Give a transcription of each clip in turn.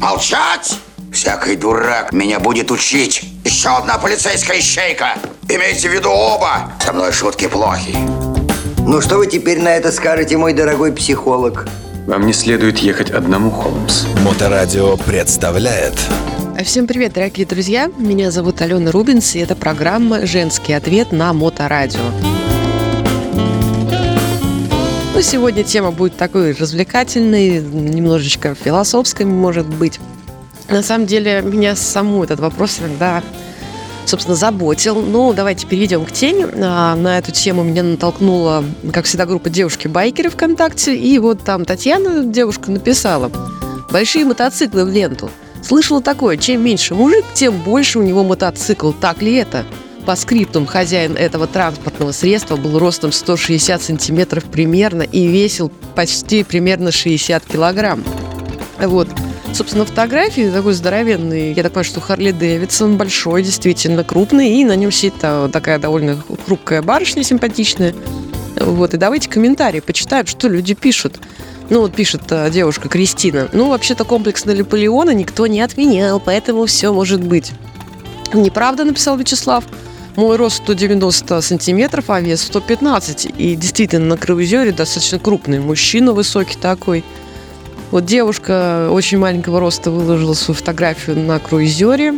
Молчать! Всякий дурак меня будет учить. Еще одна полицейская ищейка. Имейте в виду оба. Со мной шутки плохи. Ну что вы теперь на это скажете, мой дорогой психолог? Вам не следует ехать одному, Холмс. Моторадио представляет Всем привет, дорогие друзья! Меня зовут Алена Рубинс, и это программа «Женский ответ» на Моторадио. Ну, сегодня тема будет такой развлекательной, немножечко философской, может быть. На самом деле, меня саму этот вопрос иногда, собственно, заботил. Ну, давайте перейдем к теме. А, на эту тему меня натолкнула, как всегда, группа девушки-байкеры ВКонтакте. И вот там Татьяна, девушка, написала «Большие мотоциклы в ленту». Слышала такое, чем меньше мужик, тем больше у него мотоцикл. Так ли это? По скриптум хозяин этого транспортного средства был ростом 160 сантиметров примерно и весил почти примерно 60 килограмм. Вот. Собственно, фотографии такой здоровенный. Я так понимаю, что Харли Дэвидсон большой, действительно крупный, и на нем сидит а, такая довольно хрупкая барышня симпатичная. Вот, и давайте комментарии почитаем, что люди пишут. Ну, вот пишет а, девушка Кристина. Ну, вообще-то комплекс на Наполеона никто не отменял, поэтому все может быть. Неправда, написал Вячеслав. Мой рост 190 сантиметров, а вес 115. И действительно, на круизере достаточно крупный мужчина, высокий такой. Вот девушка очень маленького роста выложила свою фотографию на круизере.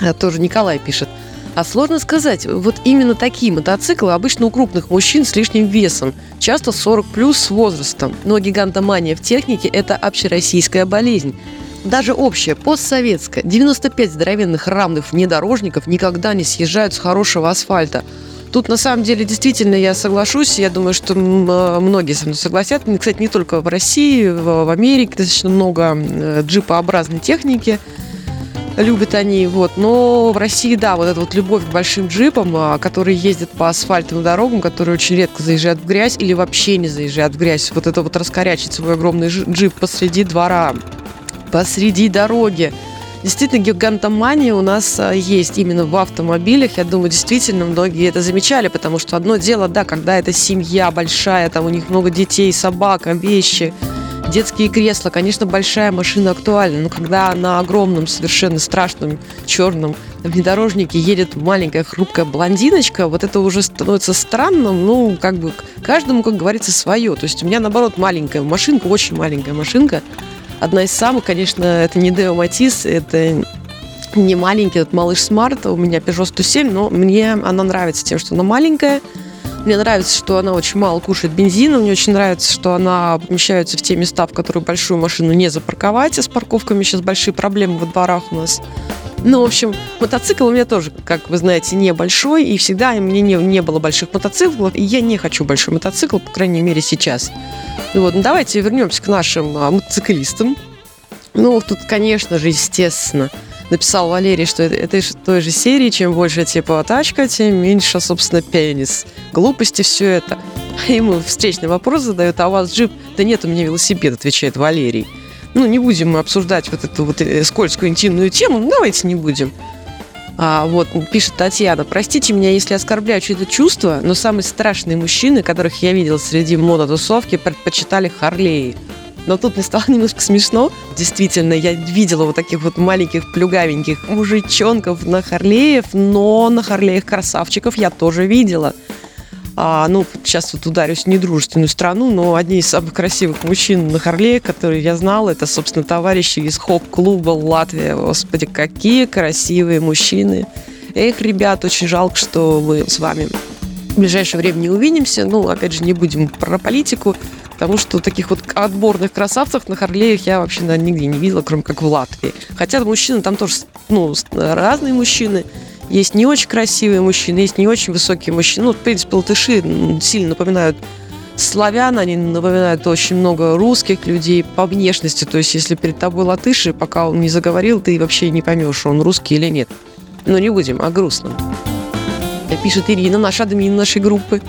А тоже Николай пишет. А сложно сказать, вот именно такие мотоциклы обычно у крупных мужчин с лишним весом, часто 40 плюс с возрастом. Но гигантомания в технике – это общероссийская болезнь. Даже общая, постсоветская. 95 здоровенных равных внедорожников никогда не съезжают с хорошего асфальта. Тут на самом деле действительно я соглашусь. Я думаю, что многие со мной согласятся. Кстати, не только в России, в Америке достаточно много э, джипообразной техники любят они, вот. Но в России, да, вот эта вот любовь к большим джипам, а, которые ездят по асфальтовым дорогам, которые очень редко заезжают в грязь или вообще не заезжают в грязь. Вот это вот раскорячить свой огромный джип посреди двора, посреди дороги. Действительно, гигантомания у нас а, есть именно в автомобилях. Я думаю, действительно, многие это замечали, потому что одно дело, да, когда это семья большая, там у них много детей, собака, вещи – Детские кресла, конечно, большая машина актуальна, но когда на огромном, совершенно страшном черном внедорожнике едет маленькая хрупкая блондиночка, вот это уже становится странным, ну, как бы каждому, как говорится, свое. То есть у меня, наоборот, маленькая машинка, очень маленькая машинка. Одна из самых, конечно, это не Део Матис, это не маленький, этот малыш Смарт, у меня Peugeot 107, но мне она нравится тем, что она маленькая, мне нравится, что она очень мало кушает бензина. Мне очень нравится, что она помещается в те места, в которые большую машину не запарковать. А с парковками сейчас большие проблемы во дворах у нас. Ну, в общем, мотоцикл у меня тоже, как вы знаете, небольшой, и всегда мне не, не было больших мотоциклов, и я не хочу большой мотоцикл, по крайней мере, сейчас. Вот, ну, давайте вернемся к нашим а, мотоциклистам. Ну, тут, конечно же, естественно, написал Валерий, что это, это из той же серии, чем больше типа тачка, тем меньше, собственно, пенис. Глупости все это. Ему встречный вопрос задают, а у вас джип? Да нет, у меня велосипед, отвечает Валерий. Ну, не будем мы обсуждать вот эту вот э, скользкую интимную тему, ну, давайте не будем. А, вот, пишет Татьяна, простите меня, если оскорбляю чьи-то чувства, но самые страшные мужчины, которых я видел среди мототусовки, предпочитали Харлеи. Но тут мне стало немножко смешно. Действительно, я видела вот таких вот маленьких плюгавеньких мужичонков на Харлеев, но на Харлеях красавчиков я тоже видела. А, ну, сейчас вот ударюсь в недружественную страну, но одни из самых красивых мужчин на Харлее, которые я знала, это, собственно, товарищи из хоп-клуба Латвия. Господи, какие красивые мужчины. Эх, ребят, очень жалко, что мы с вами в ближайшее время не увидимся. Ну, опять же, не будем про политику. Потому что таких вот отборных красавцев на Харлеях я вообще наверное, нигде не видела, кроме как в Латвии. Хотя мужчины там тоже ну, разные мужчины. Есть не очень красивые мужчины, есть не очень высокие мужчины. Ну, в принципе, латыши сильно напоминают славян, они напоминают очень много русских людей по внешности. То есть, если перед тобой латыши, пока он не заговорил, ты вообще не поймешь, он русский или нет. Но не будем о грустном. Пишет Ирина, наша админ нашей группы.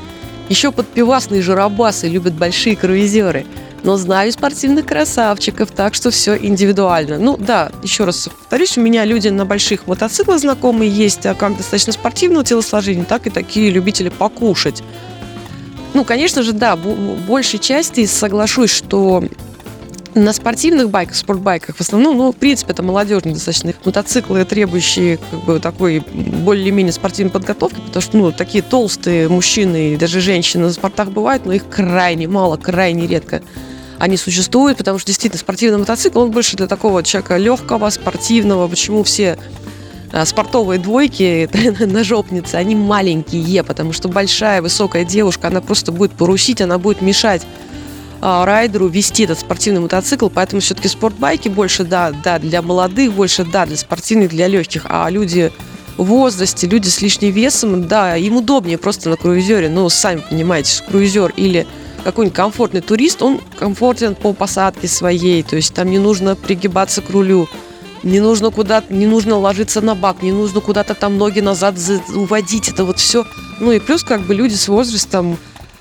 Еще подпивасные жарабасы любят большие круизеры. Но знаю спортивных красавчиков, так что все индивидуально. Ну да, еще раз повторюсь, у меня люди на больших мотоциклах знакомые есть, а как достаточно спортивного телосложения, так и такие любители покушать. Ну, конечно же, да, большей части соглашусь, что На спортивных байках, спортбайках в основном, ну, в принципе, это молодежные достаточно мотоциклы, требующие как бы такой более-менее спортивной подготовки, потому что, ну, такие толстые мужчины и даже женщины на спортах бывают, но их крайне мало, крайне редко они существуют, потому что действительно спортивный мотоцикл, он больше для такого человека легкого, спортивного. Почему все а, спортовые двойки на жопнице, они маленькие, потому что большая, высокая девушка, она просто будет порусить, она будет мешать а, райдеру вести этот спортивный мотоцикл, поэтому все-таки спортбайки больше, да, да, для молодых, больше, да, для спортивных, для легких, а люди в возрасте, люди с лишним весом, да, им удобнее просто на круизере, ну, сами понимаете, круизер или какой-нибудь комфортный турист, он комфортен по посадке своей, то есть там не нужно пригибаться к рулю, не нужно куда-то, не нужно ложиться на бак, не нужно куда-то там ноги назад уводить, это вот все. Ну и плюс как бы люди с возрастом,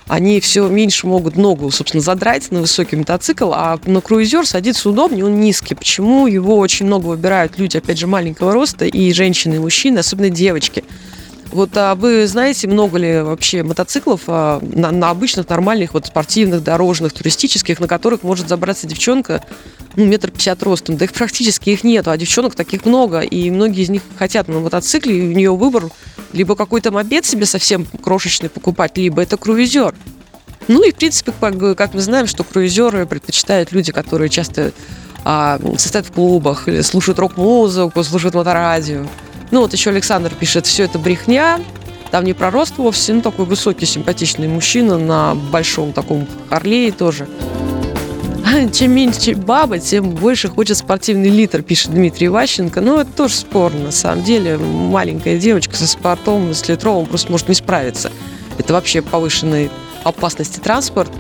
они все меньше могут ногу, собственно, задрать на высокий мотоцикл, а на круизер садиться удобнее, он низкий. Почему его очень много выбирают люди, опять же, маленького роста, и женщины, и мужчины, особенно девочки. Вот а вы знаете, много ли вообще мотоциклов а, на, на обычных нормальных вот спортивных, дорожных, туристических, на которых может забраться девчонка, ну, метр пятьдесят ростом, да их практически их нет, а девчонок таких много, и многие из них хотят на мотоцикле, и у нее выбор либо какой-то мопед себе совсем крошечный покупать, либо это круизер. Ну и, в принципе, как, как мы знаем, что круизеры предпочитают люди, которые часто а, состоят в клубах, или слушают рок-музыку, слушают моторадио. Ну вот еще Александр пишет, все это брехня, там не про рост вовсе, ну такой высокий, симпатичный мужчина на большом таком Харлее тоже. Чем меньше баба, тем больше хочет спортивный литр, пишет Дмитрий Ващенко. Ну, это тоже спорно, на самом деле. Маленькая девочка со спортом, с литровым просто может не справиться. Это вообще повышенной опасности транспорт.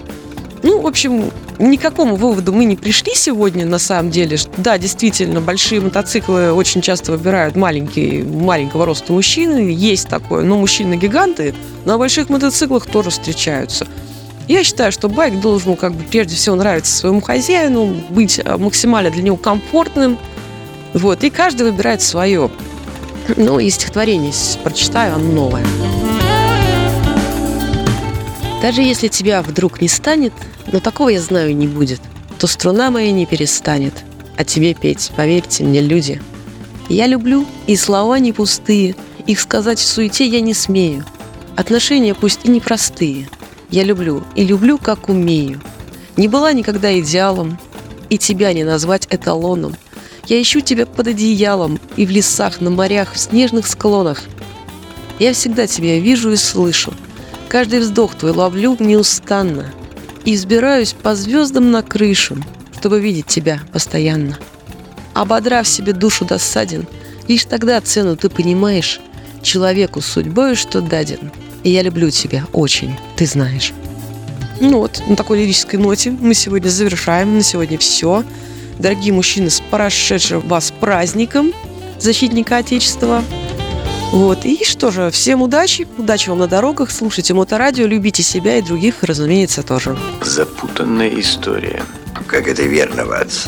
Ну, в общем, ни к какому выводу мы не пришли сегодня, на самом деле. Да, действительно, большие мотоциклы очень часто выбирают маленькие, маленького роста мужчины. Есть такое. Но мужчины-гиганты на больших мотоциклах тоже встречаются. Я считаю, что байк должен как бы прежде всего нравиться своему хозяину, быть э, максимально для него комфортным. Вот, и каждый выбирает свое. Ну, и стихотворение прочитаю, оно новое. Даже если тебя вдруг не станет, но такого я знаю не будет, то струна моя не перестанет. А тебе петь, поверьте мне, люди. Я люблю, и слова не пустые, их сказать в суете я не смею. Отношения пусть и непростые. Я люблю, и люблю, как умею. Не была никогда идеалом, и тебя не назвать эталоном. Я ищу тебя под одеялом и в лесах, на морях, в снежных склонах. Я всегда тебя вижу и слышу – Каждый вздох твой ловлю неустанно И взбираюсь по звездам на крышу, Чтобы видеть тебя постоянно. Ободрав себе душу досаден, Лишь тогда цену ты понимаешь Человеку судьбою, что даден. И я люблю тебя очень, ты знаешь. Ну вот, на такой лирической ноте мы сегодня завершаем. На сегодня все. Дорогие мужчины, с прошедшим вас праздником защитника Отечества. Вот. И что же, всем удачи, удачи вам на дорогах, слушайте моторадио, любите себя и других, разумеется, тоже. Запутанная история. Как это верно, Ватс.